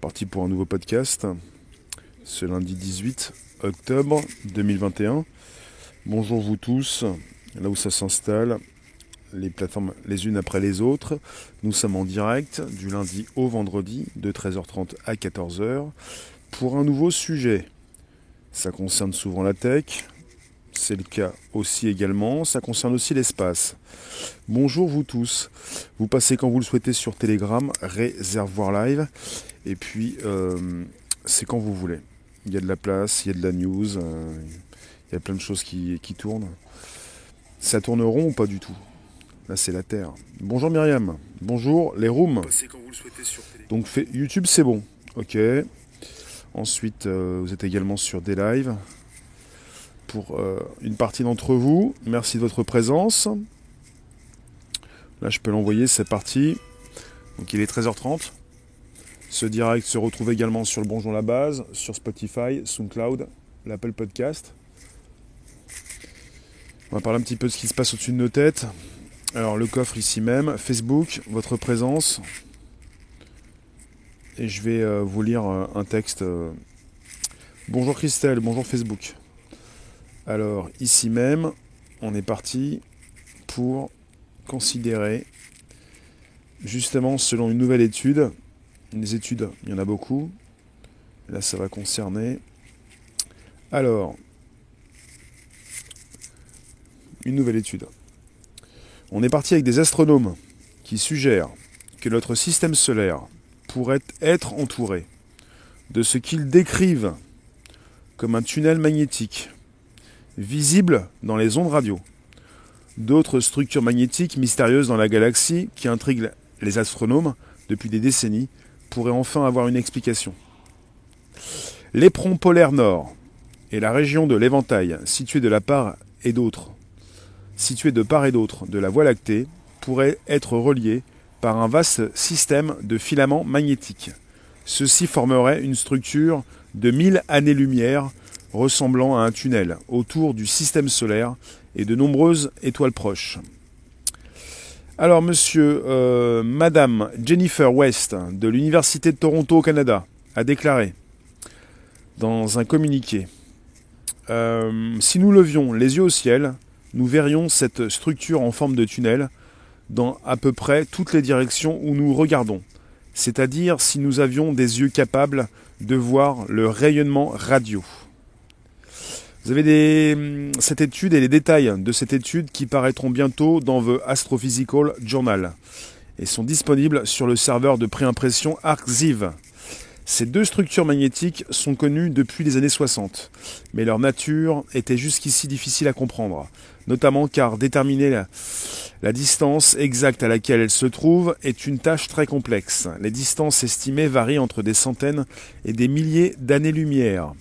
Parti pour un nouveau podcast ce lundi 18 octobre 2021. Bonjour vous tous, là où ça s'installe, les plateformes les unes après les autres. Nous sommes en direct du lundi au vendredi de 13h30 à 14h pour un nouveau sujet. Ça concerne souvent la tech, c'est le cas aussi également. Ça concerne aussi l'espace. Bonjour vous tous. Vous passez quand vous le souhaitez sur Telegram, Réservoir Live. Et puis, euh, c'est quand vous voulez. Il y a de la place, il y a de la news, euh, il y a plein de choses qui, tournent. Ça tourneront ou pas du tout? Là, c'est la Terre. Bonjour Myriam. Bonjour les rooms. Donc, YouTube, c'est bon. Ok. Ensuite, euh, vous êtes également sur des lives pour euh, une partie d'entre vous. Merci de votre présence. Là, je peux l'envoyer, c'est parti. Donc, il est 13h30. Ce direct se retrouve également sur le Bonjour la Base, sur Spotify, SoundCloud, l'Apple Podcast. On va parler un petit peu de ce qui se passe au-dessus de nos têtes. Alors, le coffre ici même, Facebook, votre présence. Et je vais euh, vous lire euh, un texte. Bonjour Christelle, bonjour Facebook. Alors ici même, on est parti pour considérer, justement selon une nouvelle étude, des études, il y en a beaucoup, là ça va concerner, alors, une nouvelle étude. On est parti avec des astronomes qui suggèrent que notre système solaire pourrait être entouré de ce qu'ils décrivent comme un tunnel magnétique visibles dans les ondes radio. D'autres structures magnétiques mystérieuses dans la galaxie qui intriguent les astronomes depuis des décennies pourraient enfin avoir une explication. L'éperon polaire nord et la région de l'éventail, située de part et d'autre, située de part et d'autre de la Voie lactée, pourraient être reliés par un vaste système de filaments magnétiques. Ceci formerait une structure de 1000 années-lumière ressemblant à un tunnel autour du système solaire et de nombreuses étoiles proches. Alors monsieur, euh, madame Jennifer West de l'Université de Toronto au Canada a déclaré dans un communiqué euh, Si nous levions les yeux au ciel, nous verrions cette structure en forme de tunnel dans à peu près toutes les directions où nous regardons, c'est-à-dire si nous avions des yeux capables de voir le rayonnement radio. Vous avez hum, cette étude et les détails de cette étude qui paraîtront bientôt dans The Astrophysical Journal et sont disponibles sur le serveur de préimpression ArcZiv. Ces deux structures magnétiques sont connues depuis les années 60, mais leur nature était jusqu'ici difficile à comprendre, notamment car déterminer la, la, distance exacte à laquelle elles se trouvent est une tâche très complexe. Les distances estimées varient entre des centaines et des milliers d'années-lumière.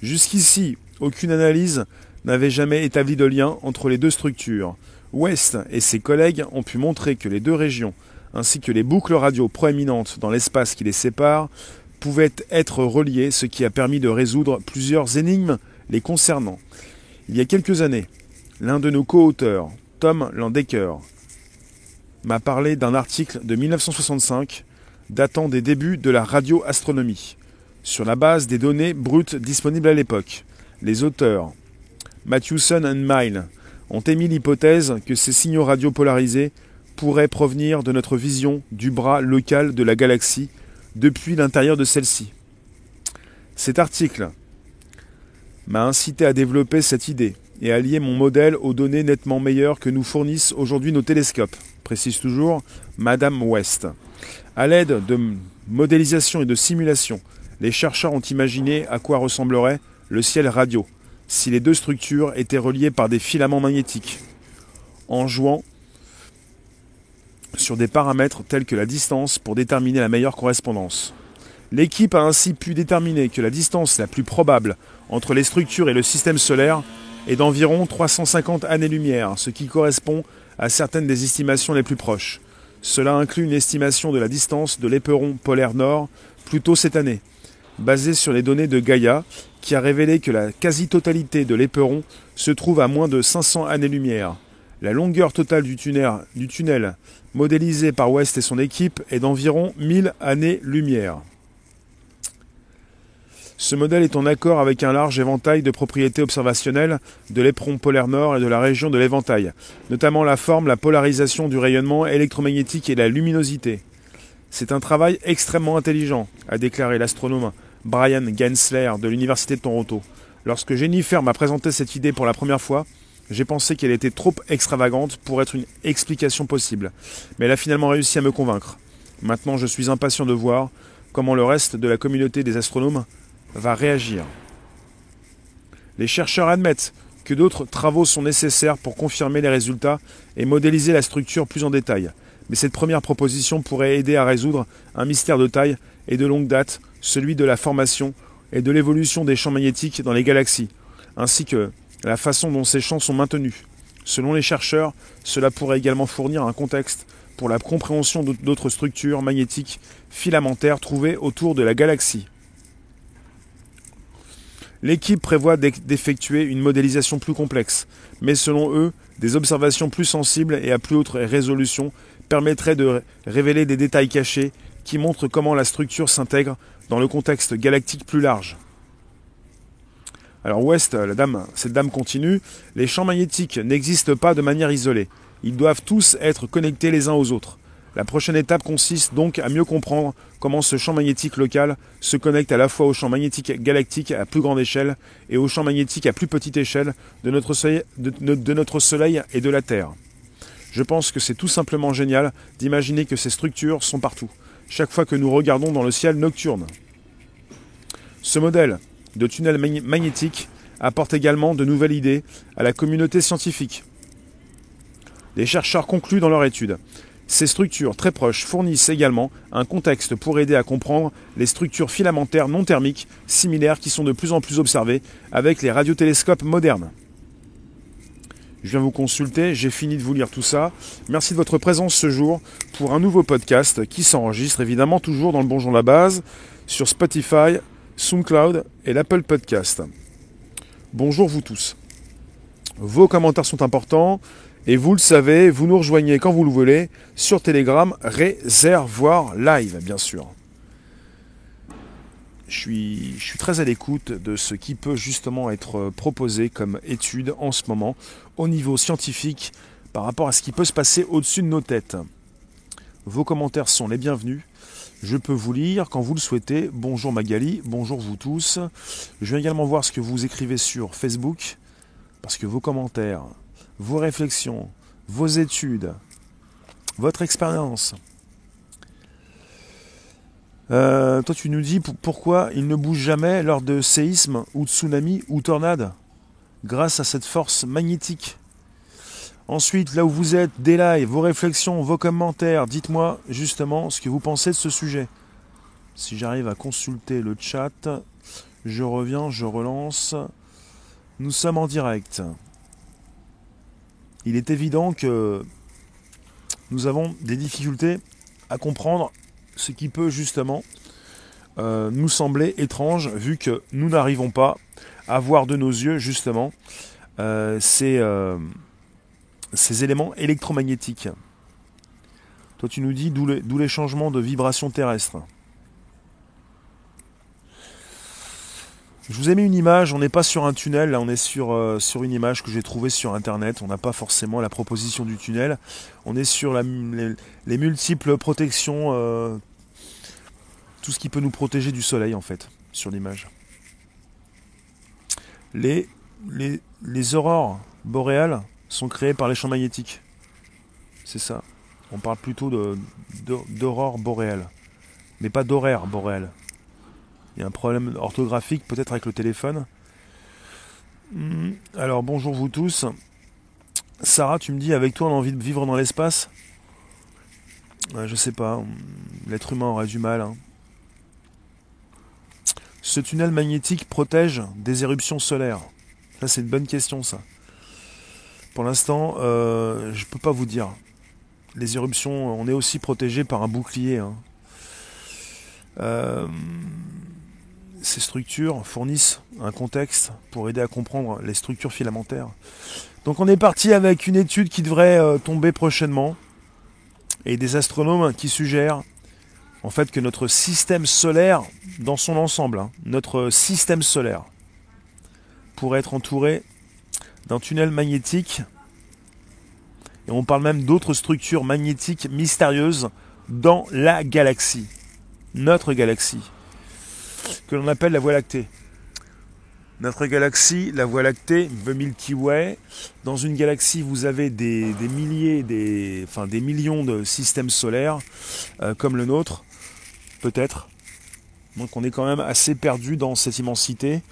Jusqu'ici, aucune analyse n'avait jamais établi de lien entre les deux structures. West et ses collègues ont pu montrer que les deux régions, ainsi que les boucles radio proéminentes dans l'espace qui les sépare, pouvaient être reliées, ce qui a permis de résoudre plusieurs énigmes les concernant. Il y a quelques années, l'un de nos co-auteurs, Tom Landecker, m'a parlé d'un article de 1965 datant des débuts de la radioastronomie, sur la base des données brutes disponibles à l'époque. Les auteurs, Matthewson et Mile, ont émis l'hypothèse que ces signaux radiopolarisés pourraient provenir de notre vision du bras local de la galaxie depuis l'intérieur de celle-ci. Cet article m'a incité à développer cette idée et à lier mon modèle aux données nettement meilleures que nous fournissent aujourd'hui nos télescopes, précise toujours Madame West. À l'aide de modélisation et de simulation, les chercheurs ont imaginé à quoi ressemblerait le ciel radio, si les deux structures étaient reliées par des filaments magnétiques, en jouant sur des paramètres tels que la distance pour déterminer la meilleure correspondance. L'équipe a ainsi pu déterminer que la distance la plus probable entre les structures et le système solaire est d'environ 350 années-lumière, ce qui correspond à certaines des estimations les plus proches. Cela inclut une estimation de la distance de l'éperon polaire nord plus tôt cette année, basée sur les données de Gaia, qui a révélé que la quasi-totalité de l'éperon se trouve à moins de 500 années-lumière. La longueur totale du tunnel, du modélisé par West et son équipe est d'environ 1000 années-lumière. Ce modèle est en accord avec un large éventail de propriétés observationnelles de l'éperon polaire nord et de la région de l'éventail, notamment la forme, la polarisation du rayonnement électromagnétique et la luminosité. C'est un travail extrêmement intelligent, a déclaré l'astronome Brian Gensler de l'Université de Toronto. Lorsque Jennifer m'a présenté cette idée pour la première fois, j'ai pensé qu'elle était trop extravagante pour être une explication possible, mais elle a finalement réussi à me convaincre. Maintenant, je suis impatient de voir comment le reste de la communauté des astronomes va réagir. Les chercheurs admettent que d'autres travaux sont nécessaires pour confirmer les résultats et modéliser la structure plus en détail. Mais cette première proposition pourrait aider à résoudre un mystère de taille et de longue date, celui de la formation et de l'évolution des champs magnétiques dans les galaxies, ainsi que la façon dont ces champs sont maintenus. Selon les chercheurs, cela pourrait également fournir un contexte pour la compréhension d'autres structures magnétiques filamentaires trouvées autour de la galaxie. L'équipe prévoit d'effectuer une modélisation plus complexe, mais selon eux, des observations plus sensibles et à plus haute résolution permettraient de révéler des détails cachés qui montrent comment la structure s'intègre dans le contexte galactique plus large. Alors West, la dame, cette dame continue, les champs magnétiques n'existent pas de manière isolée. Ils doivent tous être connectés les uns aux autres. La prochaine étape consiste donc à mieux comprendre comment ce champ magnétique local se connecte à la fois au champ magnétique galactique à plus grande échelle et au champ magnétique à plus petite échelle de notre de notre soleil et de la Terre. Je pense que c'est tout simplement génial d'imaginer que ces structures sont partout, chaque fois que nous regardons dans le ciel nocturne. Ce modèle de tunnel magnétique apporte également de nouvelles idées à la communauté scientifique. Les chercheurs concluent dans leur étude ces structures très proches fournissent également un contexte pour aider à comprendre les structures filamentaires non thermiques similaires qui sont de plus en plus observées avec les radiotélescopes modernes. Je viens vous consulter, j'ai fini de vous lire tout ça. Merci de votre présence ce jour pour un nouveau podcast qui s'enregistre évidemment toujours dans le Bonjour la base sur Spotify, SoundCloud et l'Apple Podcast. Bonjour vous tous. Vos commentaires sont importants. Et vous le savez, vous nous rejoignez quand vous le voulez sur Telegram, réservoir live, bien sûr. Je suis, très à l'écoute de ce qui peut justement être proposé comme étude en ce moment au niveau scientifique par rapport à ce qui peut se passer au-dessus de nos têtes. Vos commentaires sont les bienvenus. Je peux vous lire quand vous le souhaitez. Bonjour Magali, bonjour vous tous. Je viens également voir ce que vous écrivez sur Facebook, parce que vos commentaires vos réflexions, vos études, votre expérience. Euh, toi, tu nous dis pourquoi il ne bouge jamais lors de séismes ou de tsunamis ou tornades, grâce à cette force magnétique. Ensuite, là où vous êtes, des lives, vos réflexions, vos commentaires, dites-moi justement ce que vous pensez de ce sujet. Si j'arrive à consulter le chat, je reviens, je relance. Nous sommes en direct il est évident que nous avons des difficultés à comprendre ce qui peut justement euh, nous sembler étrange vu que nous n'arrivons pas à voir de nos yeux justement euh, ces, euh, ces, éléments électromagnétiques. Toi tu nous dis d'où les changements de vibration terrestre. Je vous ai mis une image, on n'est pas sur un tunnel, là on est sur, euh, sur une image que j'ai trouvée sur internet, on n'a pas forcément la proposition du tunnel, on est sur les, multiples protections, euh, tout ce qui peut nous protéger du soleil en fait, sur l'image. Les, les, les aurores boréales sont créées par les champs magnétiques. C'est ça. On parle plutôt d'aurore boréale, mais pas d'horaire boréal. Il y a un problème orthographique peut-être avec le téléphone. Hmm, alors bonjour vous tous. Sarah, tu me dis avec toi on a envie de vivre dans l'espace? Je sais pas, l'être humain aurait du mal. Hein. Ce tunnel magnétique protège des éruptions solaires Ça c'est une bonne question ça. Pour l'instant, euh, je peux pas vous dire. Les éruptions, on est aussi protégé par un bouclier. Hein. Euh, ces structures fournissent un contexte pour aider à comprendre les structures filamentaires. Donc on est parti avec une étude qui devrait euh, tomber prochainement et des astronomes qui suggèrent en fait que notre système solaire dans son ensemble, hein, notre système solaire, pourrait être entouré d'un tunnel magnétique. Et on parle même d'autres structures magnétiques mystérieuses dans la galaxie, notre galaxie, que l'on appelle la Voie lactée. Notre galaxie, la Voie lactée, the Milky Way. Dans une galaxie, vous avez des, milliers, des, enfin, des millions de systèmes solaires, euh, comme le nôtre peut-être. Donc on est quand même assez perdu dans cette immensité.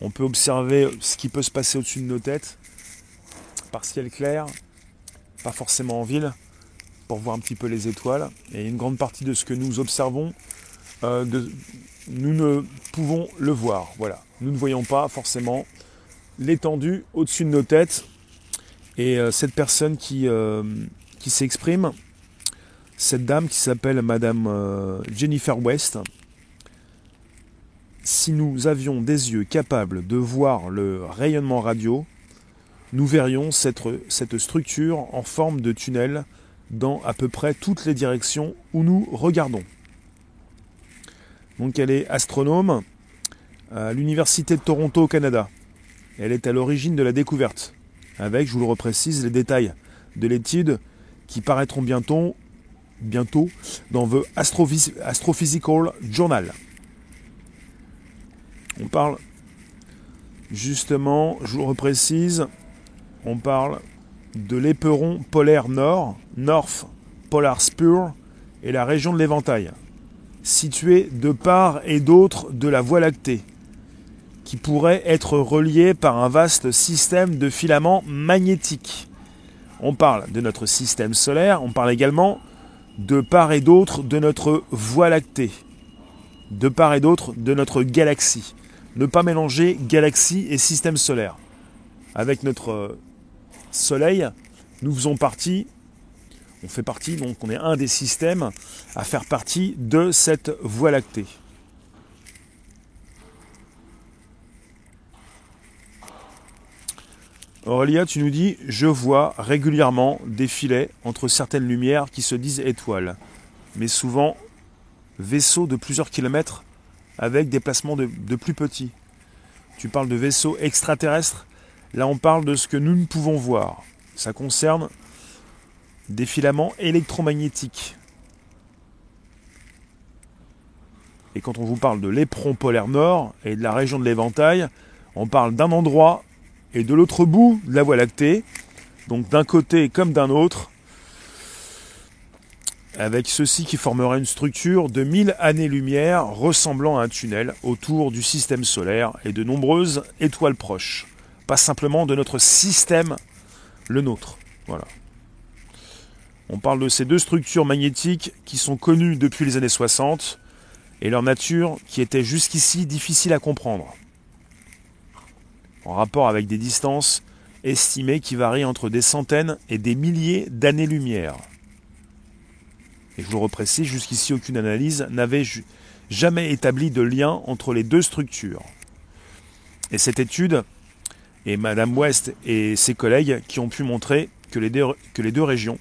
On peut observer ce qui peut se passer au-dessus de nos têtes, par ciel clair, pas forcément en ville, pour voir un petit peu les étoiles. Et une grande partie de ce que nous observons, euh, nous ne pouvons le voir. Voilà, nous ne voyons pas forcément l'étendue au-dessus de nos têtes. Et euh, cette personne qui, euh, qui s'exprime, cette dame qui s'appelle Madame Jennifer West, si nous avions des yeux capables de voir le rayonnement radio, nous verrions cette, cette structure en forme de tunnel dans à peu près toutes les directions où nous regardons. Donc elle est astronome à l'Université de Toronto au Canada. Elle est à l'origine de la découverte, avec, je vous le reprécise, les détails de l'étude qui paraîtront bientôt bientôt dans The Astrophysical Journal. On parle justement, je vous le reprécise, on parle de l'éperon polaire nord, North Polar Spur, et la région de l'éventail, située de part et d'autre de la Voie lactée, qui pourrait être reliée par un vaste système de filaments magnétiques. On parle de notre système solaire, on parle également de part et d'autre de notre Voie lactée, de part et d'autre de notre galaxie. Ne pas mélanger galaxie et système solaire. Avec notre euh, Soleil, nous faisons partie, on fait partie, donc on est un des systèmes à faire partie de cette Voie lactée. Aurélia, tu nous dis Je vois régulièrement des filets entre certaines lumières qui se disent étoiles, mais souvent vaisseaux de plusieurs kilomètres avec des placements de, plus petits. Tu parles de vaisseaux extraterrestres Là, on parle de ce que nous ne pouvons voir. Ça concerne des filaments électromagnétiques. Et quand on vous parle de l'éperon polaire nord et de la région de l'éventail, on parle d'un endroit et de l'autre bout de la Voie lactée, donc d'un côté comme d'un autre, avec ceci qui formerait une structure de 1000 années-lumière ressemblant à un tunnel autour du système solaire et de nombreuses étoiles proches. Pas simplement de notre système, le nôtre. Voilà. On parle de ces deux structures magnétiques qui sont connues depuis les années 60 et leur nature qui était jusqu'ici difficile à comprendre en rapport avec des distances estimées qui varient entre des centaines et des milliers d'années-lumière. Et je vous le reprécise, jusqu'ici aucune analyse n'avait jamais établi de lien entre les deux structures. Et cette étude, et Madame West et ses collègues qui ont pu montrer que les deux, que les deux régions,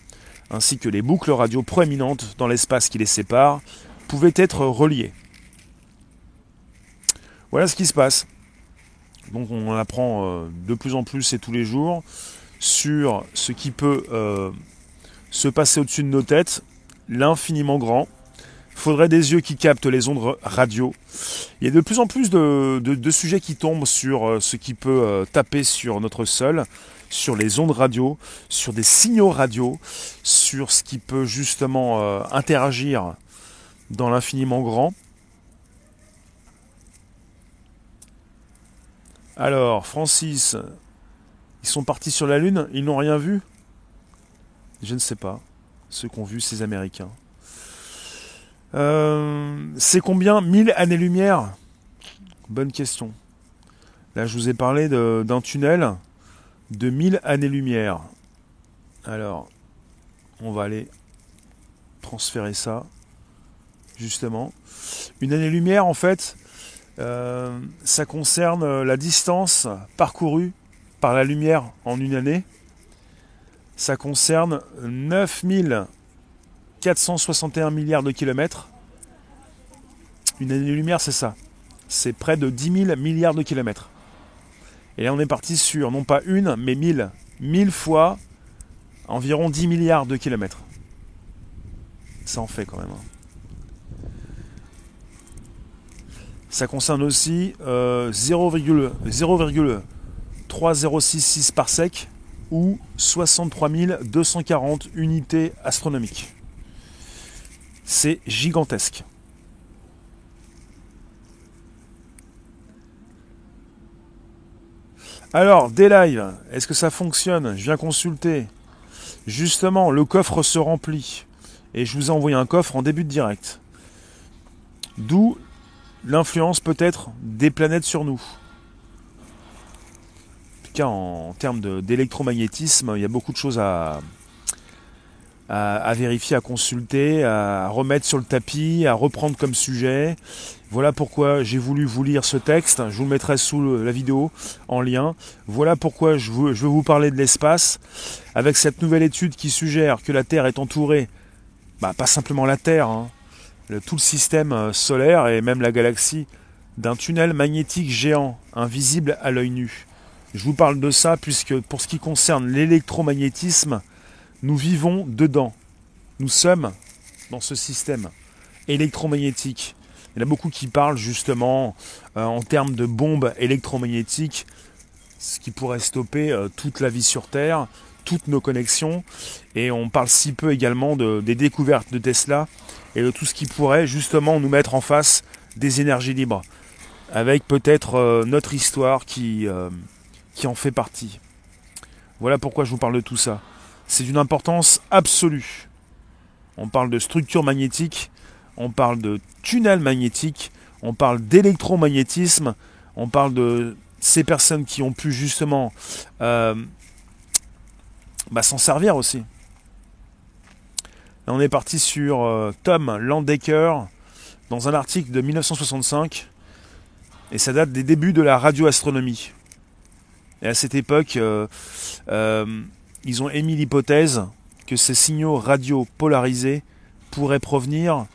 ainsi que les boucles radio proéminentes dans l'espace qui les sépare, pouvaient être reliées. Voilà ce qui se passe. Donc on apprend euh, de plus en plus et tous les jours sur ce qui peut euh, se passer au-dessus de nos têtes, l'infiniment grand. Il faudrait des yeux qui captent les ondes radio. Il y a de plus en plus de, sujets qui tombent sur euh, ce qui peut taper sur notre sol, sur les ondes radio, sur des signaux radio, sur ce qui peut justement interagir dans l'infiniment grand. Alors, Francis, ils sont partis sur la Lune, ils n'ont rien vu? Je ne sais pas. Ceux qu'ont vu ces Américains. Euh, c'est combien? 1000 années-lumière? Bonne question. Là, je vous ai parlé d'un tunnel de 1000 années-lumière. Alors, on va aller transférer ça, justement. Une année-lumière, en fait, euh, ça concerne la distance parcourue par la lumière en une année. Ça concerne 9461 milliards de kilomètres Une année-lumière, c'est ça. C'est près de 10 000 milliards de kilomètres. Et là, on est parti sur non pas une, mais mille. Mille fois environ 10 milliards de kilomètres. Ça en fait quand même. Hein. Ça concerne aussi euh, 0,3066 par sec ou 63 240 unités astronomiques. C'est gigantesque. Alors, des lives, est-ce que ça fonctionne? Je viens consulter. Justement, le coffre se remplit. Et je vous ai envoyé un coffre en début de direct. D'où l'influence peut-être des planètes sur nous. En tout cas, en, termes d'électromagnétisme, il y a beaucoup de choses à, à, vérifier, à consulter, à remettre sur le tapis, à reprendre comme sujet. Voilà pourquoi j'ai voulu vous lire ce texte. Je vous le mettrai sous la vidéo en lien. Voilà pourquoi je veux, vous parler de l'espace avec cette nouvelle étude qui suggère que la Terre est entourée, bah, pas simplement la Terre, hein, tout le système euh, solaire et même la galaxie, d'un tunnel magnétique géant, invisible à l'œil nu. Je vous parle de ça puisque pour ce qui concerne l'électromagnétisme, nous vivons dedans. Nous sommes dans ce système électromagnétique. Il y en a beaucoup qui parlent justement euh, en termes de bombes électromagnétiques, ce qui pourrait stopper euh, toute la vie sur Terre, toutes nos connexions. Et on parle si peu également de, des découvertes de Tesla et de tout ce qui pourrait justement nous mettre en face des énergies libres, avec peut-être euh, notre histoire qui, qui en fait partie. Voilà pourquoi je vous parle de tout ça c'est d'une importance absolue. On parle de structure magnétique, on parle de tunnel magnétique, on parle d'électromagnétisme, on parle de ces personnes qui ont pu justement euh, bah, s'en servir aussi. Là, on est parti sur euh, Tom Landecker dans un article de 1965 et ça date des débuts de la radioastronomie. Et à cette époque, euh, ils ont émis l'hypothèse que ces signaux radio polarisés pourraient provenir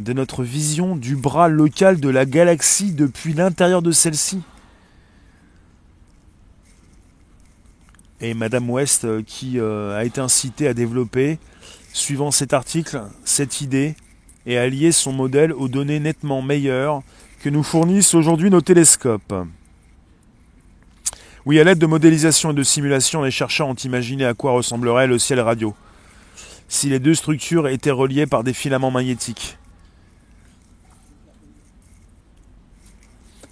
de notre vision du bras local de la galaxie depuis l'intérieur de celle-ci. Et Madame West euh, qui euh, a été incitée à développer, suivant cet article, cette idée et à lier son modèle aux données nettement meilleures que nous fournissent aujourd'hui nos télescopes. Oui, à l'aide de modélisation et de simulation, les chercheurs ont imaginé à quoi ressemblerait le ciel radio si les deux structures étaient reliées par des filaments magnétiques.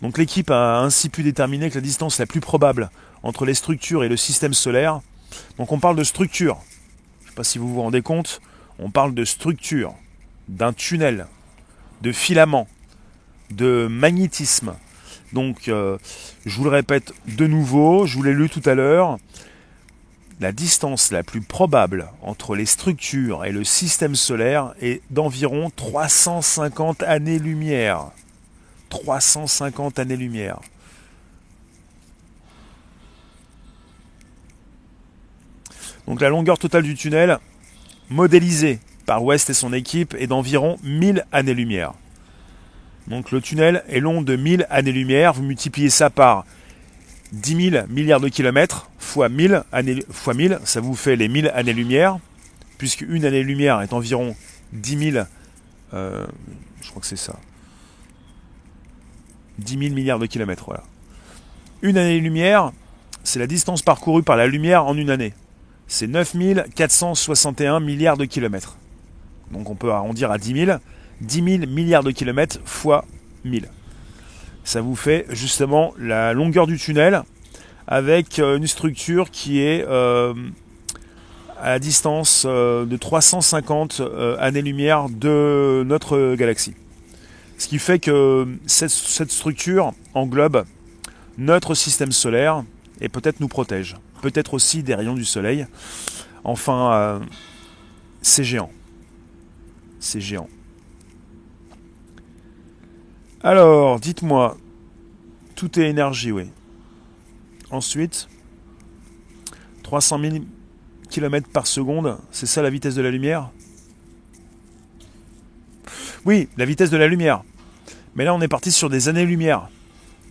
Donc l'équipe a ainsi pu déterminer que la distance la plus probable entre les structures et le système solaire, donc on parle de structure, je ne sais pas si vous vous rendez compte, on parle de structure, d'un tunnel, de filaments, de magnétisme, donc, euh, je vous le répète de nouveau, je vous l'ai lu tout à l'heure, la distance la plus probable entre les structures et le système solaire est d'environ 350 années-lumière. 350 années-lumière. Donc la longueur totale du tunnel, modélisée par West et son équipe, est d'environ 1000 années-lumière. Donc le tunnel est long de 1000 années-lumière. Vous multipliez ça par 10 000 milliards de kilomètres fois 1000, années, fois 1000, ça vous fait les 1000 années-lumière, puisque une année-lumière est environ 10 000, euh, je crois que c'est ça, 10 000 milliards de kilomètres, voilà. Une année-lumière, c'est la distance parcourue par la lumière en une année. C'est 9461 milliards de kilomètres. Donc on peut arrondir à 10 000. 10 000 milliards de kilomètres fois 1000. Ça vous fait justement la longueur du tunnel avec euh, une structure qui est euh, à distance euh, de 350 années-lumière de notre galaxie. Ce qui fait que cette structure englobe notre système solaire et peut-être nous protège. Peut-être aussi des rayons du soleil. Enfin, c'est géant. C'est géant. Alors, dites-moi, tout est énergie, oui. Ensuite, 300 000 km par seconde, c'est ça la vitesse de la lumière? Oui, la vitesse de la lumière. Mais là, on est parti sur des années-lumière,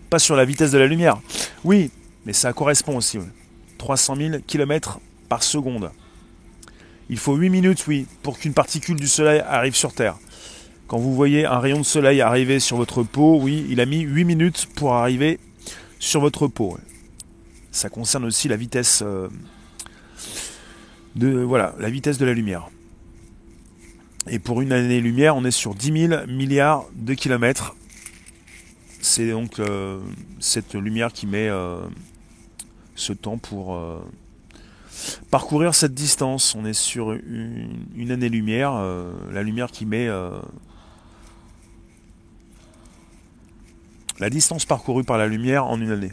pas sur la vitesse de la lumière. Oui, mais ça correspond aussi. 300 000 km par seconde. Il faut 8 minutes, oui, pour qu'une particule du Soleil arrive sur Terre. Quand vous voyez un rayon de soleil arriver sur votre peau, oui, il a mis 8 minutes pour arriver sur votre peau. Ça concerne aussi la vitesse euh, de voilà, la vitesse de la lumière. Et pour une année-lumière, on est sur 10 000 milliards de kilomètres. C'est donc euh, cette lumière qui met euh, ce temps pour parcourir cette distance. On est sur une année-lumière, la lumière qui met La distance parcourue par la lumière en une année.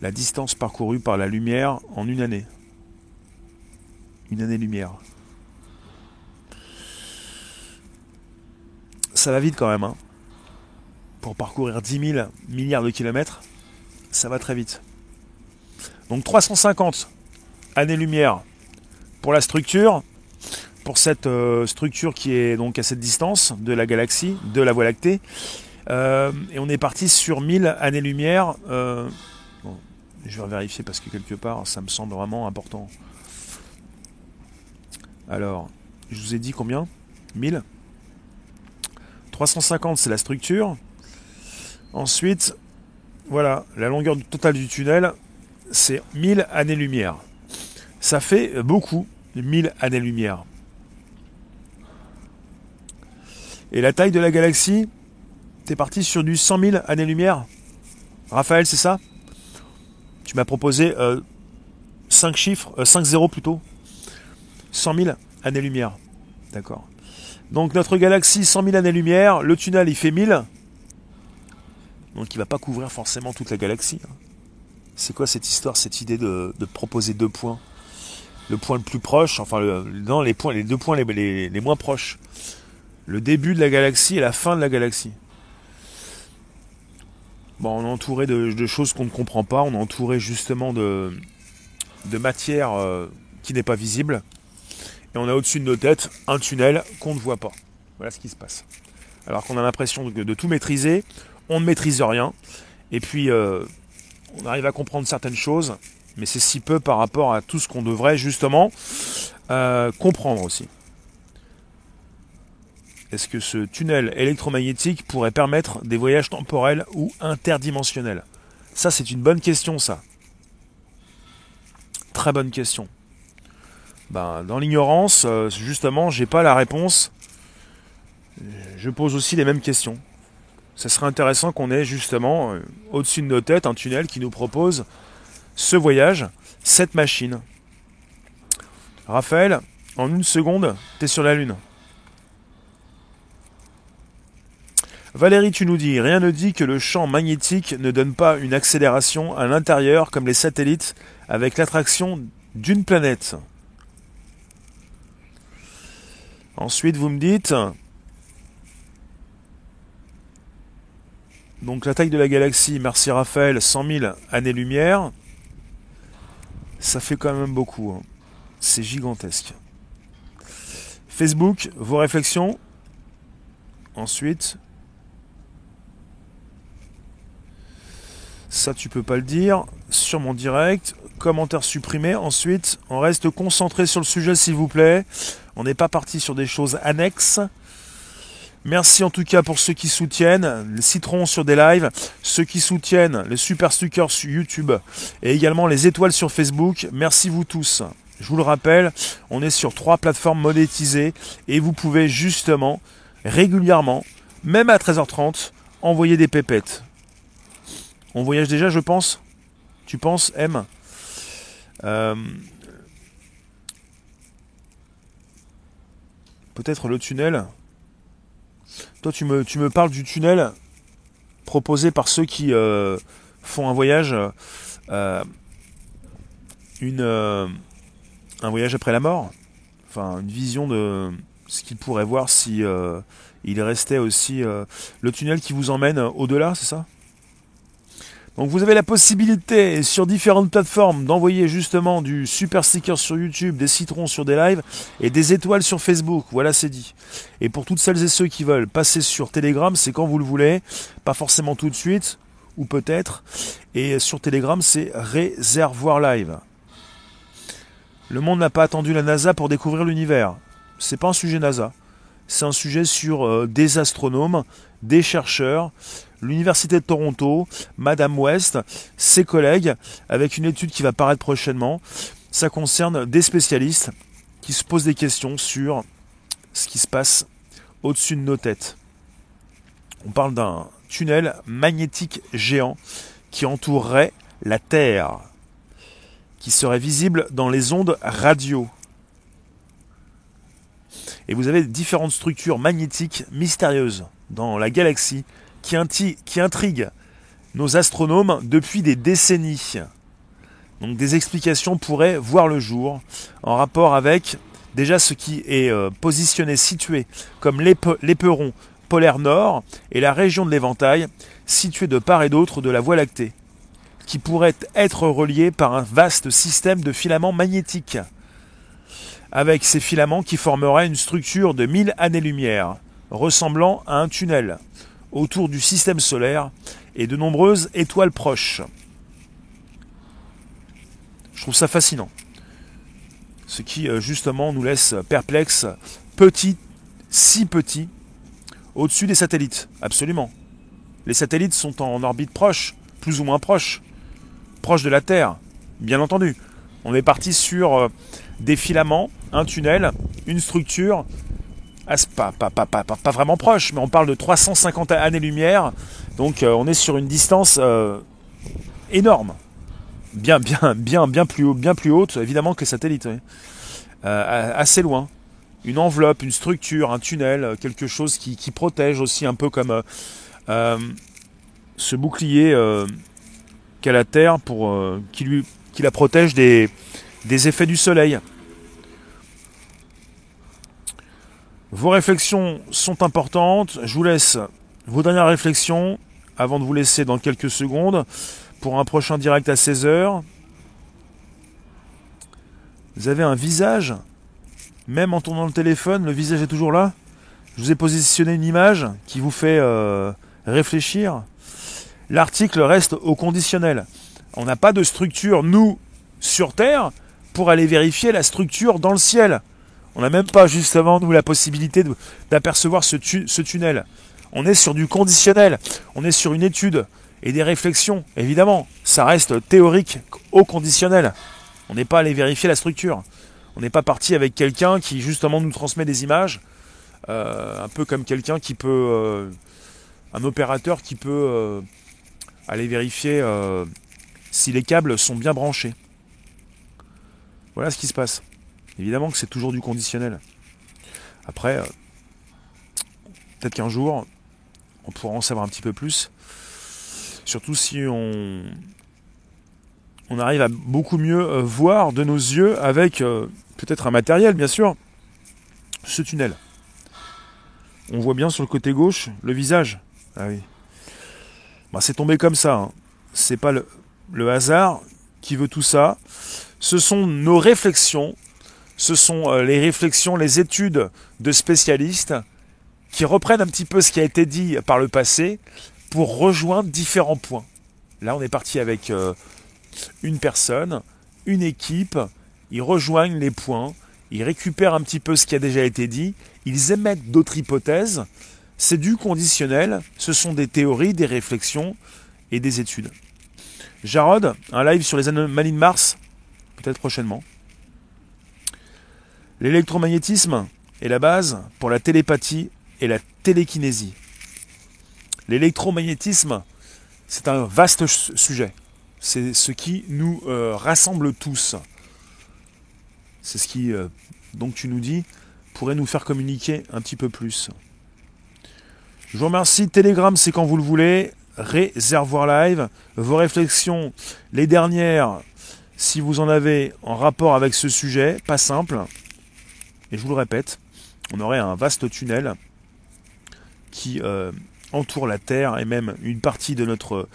La distance parcourue par la lumière en une année. Une année-lumière. Ça va vite quand même. Hein. Pour parcourir 10 000 milliards de kilomètres, ça va très vite. Donc 350 années-lumière pour la structure, pour cette euh, structure qui est donc à cette distance de la galaxie, de la Voie lactée, et on est parti sur 1000 années-lumière. Euh, je vais vérifier parce que quelque part, ça me semble vraiment important. Alors, je vous ai dit combien? 1000 350, c'est la structure. Ensuite, voilà, la longueur totale du tunnel, c'est 1000 années-lumière. Ça fait beaucoup, 1000 années-lumière. Et la taille de la galaxie, T'es parti sur du 100 000 années-lumière Raphaël, c'est ça? Tu m'as proposé 5 euh, chiffres, 5 euh, zéros plutôt. 100 000 années-lumière. D'accord. Donc notre galaxie, 100 000 années-lumière. Le tunnel, il fait 1000. Donc il va pas couvrir forcément toute la galaxie. Hein. C'est quoi cette histoire, cette idée de, proposer deux points? Le point le plus proche, enfin les, points, les deux points les moins proches. Le début de la galaxie et la fin de la galaxie. On est entouré de, choses qu'on ne comprend pas, on est entouré justement de, de matière euh, qui n'est pas visible. Et on a au-dessus de nos têtes un tunnel qu'on ne voit pas. Voilà ce qui se passe. Alors qu'on a l'impression de, tout maîtriser, on ne maîtrise rien. Et puis, euh, on arrive à comprendre certaines choses, mais c'est si peu par rapport à tout ce qu'on devrait justement euh, comprendre aussi. Est-ce que ce tunnel électromagnétique pourrait permettre des voyages temporels ou interdimensionnels? Ça, c'est une bonne question, ça. Très bonne question. Ben, dans l'ignorance, euh, justement, j'ai pas la réponse. Je pose aussi les mêmes questions. Ça serait intéressant qu'on ait justement euh, au-dessus de nos têtes un tunnel qui nous propose ce voyage, cette machine. Raphaël, en une seconde, t'es sur la Lune. Valérie, tu nous dis, rien ne dit que le champ magnétique ne donne pas une accélération à l'intérieur comme les satellites avec l'attraction d'une planète. Ensuite, vous me dites, donc la taille de la galaxie, merci Raphaël, 100 000 années-lumière, ça fait quand même beaucoup. Hein. C'est gigantesque. Facebook, vos réflexions. Ensuite, Ça, tu peux pas le dire. Sur mon direct, commentaire supprimé. Ensuite, on reste concentré sur le sujet, s'il vous plaît. On n'est pas parti sur des choses annexes. Merci en tout cas pour ceux qui soutiennent les citrons sur des lives, ceux qui soutiennent les super stickers sur YouTube et également les étoiles sur Facebook. Merci vous tous. Je vous le rappelle, on est sur trois plateformes monétisées et vous pouvez justement régulièrement, même à 13h30, envoyer des pépettes. On voyage déjà, je pense Tu penses, M? Euh, Peut-être le tunnel. Toi, tu me, tu me parles du tunnel proposé par ceux qui euh, font un voyage, euh, une, un voyage après la mort. Enfin, une vision de ce qu'ils pourraient voir si il restait aussi le tunnel qui vous emmène au-delà, c'est ça? Donc vous avez la possibilité sur différentes plateformes d'envoyer justement du super sticker sur YouTube, des citrons sur des lives et des étoiles sur Facebook. Voilà, c'est dit. Et pour toutes celles et ceux qui veulent passer sur Telegram, c'est quand vous le voulez, pas forcément tout de suite, ou peut-être. Et sur Telegram, c'est Réservoir Live. Le monde n'a pas attendu la NASA pour découvrir l'univers. C'est pas un sujet NASA. C'est un sujet sur euh, des astronomes, des chercheurs, l'Université de Toronto, Madame West, ses collègues, avec une étude qui va paraître prochainement. Ça concerne des spécialistes qui se posent des questions sur ce qui se passe au-dessus de nos têtes. On parle d'un tunnel magnétique géant qui entourerait la Terre, qui serait visible dans les ondes radio. Et vous avez différentes structures magnétiques mystérieuses dans la galaxie qui, intriguent nos astronomes depuis des décennies. Donc des explications pourraient voir le jour en rapport avec déjà ce qui est euh, positionné, situé comme l'éperon polaire nord et la région de l'éventail située de part et d'autre de la Voie lactée, qui pourrait être relié par un vaste système de filaments magnétiques avec ces filaments qui formeraient une structure de 1000 années-lumière, ressemblant à un tunnel, autour du système solaire et de nombreuses étoiles proches. Je trouve ça fascinant. Ce qui euh, justement nous laisse perplexes, petits, si petits, au-dessus des satellites. Absolument. Les satellites sont en orbite proche, plus ou moins proche, proche de la Terre, bien entendu. On est parti sur euh, des filaments, un tunnel, une structure, pas, pas, vraiment proche, mais on parle de 350 années-lumière, donc euh, on est sur une distance euh, énorme, bien, bien, bien, bien plus, haut, bien plus haute, évidemment, que les satellites, assez loin. Une enveloppe, une structure, un tunnel, quelque chose qui, protège aussi un peu comme ce bouclier qu'a la Terre pour qui lui qui la protège des, des effets du soleil. Vos réflexions sont importantes. Je vous laisse vos dernières réflexions avant de vous laisser dans quelques secondes pour un prochain direct à 16h. Vous avez un visage, même en tournant le téléphone, le visage est toujours là. Je vous ai positionné une image qui vous fait euh, réfléchir. L'article reste au conditionnel. On n'a pas de structure, nous, sur Terre, pour aller vérifier la structure dans le ciel. On n'a même pas justement nous la possibilité d'apercevoir ce, ce tunnel. On est sur du conditionnel, on est sur une étude et des réflexions. Évidemment, ça reste théorique au conditionnel. On n'est pas allé vérifier la structure. On n'est pas parti avec quelqu'un qui justement nous transmet des images, euh, un peu comme quelqu'un qui peut, euh, un opérateur qui peut euh, aller vérifier si les câbles sont bien branchés. Voilà ce qui se passe. Évidemment que c'est toujours du conditionnel. Après, euh, peut-être qu'un jour, on pourra en savoir un petit peu plus. Surtout si on, on arrive à beaucoup mieux euh, voir de nos yeux avec euh, peut-être un matériel, bien sûr, ce tunnel. On voit bien sur le côté gauche le visage. Ah oui. Bah, c'est tombé comme ça. Hein. C'est pas le, le hasard qui veut tout ça ce sont nos réflexions, ce sont euh, les réflexions, les études de spécialistes qui reprennent un petit peu ce qui a été dit par le passé pour rejoindre différents points. Là, on est parti avec euh, une personne, une équipe, ils rejoignent les points, ils récupèrent un petit peu ce qui a déjà été dit, ils émettent d'autres hypothèses, c'est du conditionnel, ce sont des théories, des réflexions et des études. Jarod, un live sur les anomalies de Mars, peut-être prochainement. L'électromagnétisme est la base pour la télépathie et la télékinésie. L'électromagnétisme, c'est un vaste sujet. C'est ce qui nous euh, rassemble tous. C'est ce qui, euh, donc tu nous dis, pourrait nous faire communiquer un petit peu plus. Je vous remercie. Telegram, c'est quand vous le voulez. Réservoir Live. Vos réflexions, les dernières, si vous en avez en rapport avec ce sujet, pas simple, et je vous le répète, on aurait un vaste tunnel qui euh, entoure la Terre et même une partie de notre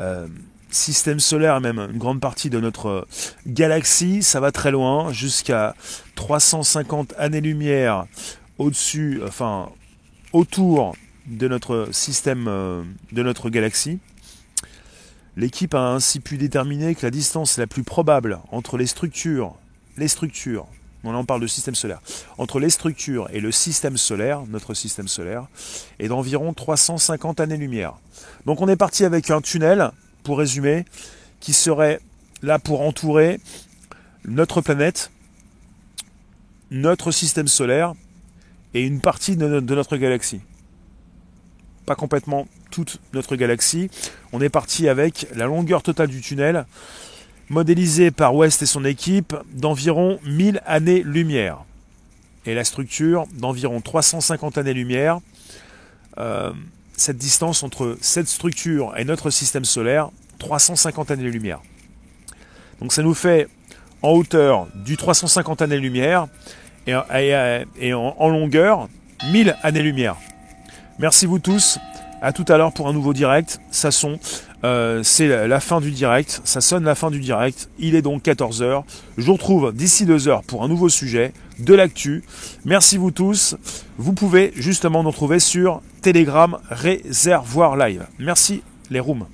euh, système solaire, même une grande partie de notre galaxie. Ça va très loin, jusqu'à 350 années-lumière au-dessus, enfin autour de notre système, euh, de notre galaxie. L'équipe a ainsi pu déterminer que la distance la plus probable entre les structures, les structures, on en parle de système solaire, entre les structures et le système solaire, notre système solaire, est d'environ 350 années-lumière. Donc on est parti avec un tunnel, pour résumer, qui serait là pour entourer notre planète, notre système solaire et une partie de notre galaxie pas complètement toute notre galaxie. On est parti avec la longueur totale du tunnel, modélisée par West et son équipe, d'environ 1000 années-lumière. Et la structure d'environ 350 années-lumière. Euh, cette distance entre cette structure et notre système solaire, 350 années-lumière. Donc ça nous fait en hauteur du 350 années-lumière et, et, en, en longueur 1000 années-lumière. Merci vous tous. À tout à l'heure pour un nouveau direct. Ça sonne. Euh, c'est la fin du direct. Ça sonne la fin du direct. Il est donc 14h. Je vous retrouve d'ici 2 heures pour un nouveau sujet, de l'actu. Merci vous tous. Vous pouvez justement nous retrouver sur Telegram Réservoir Live. Merci les rooms.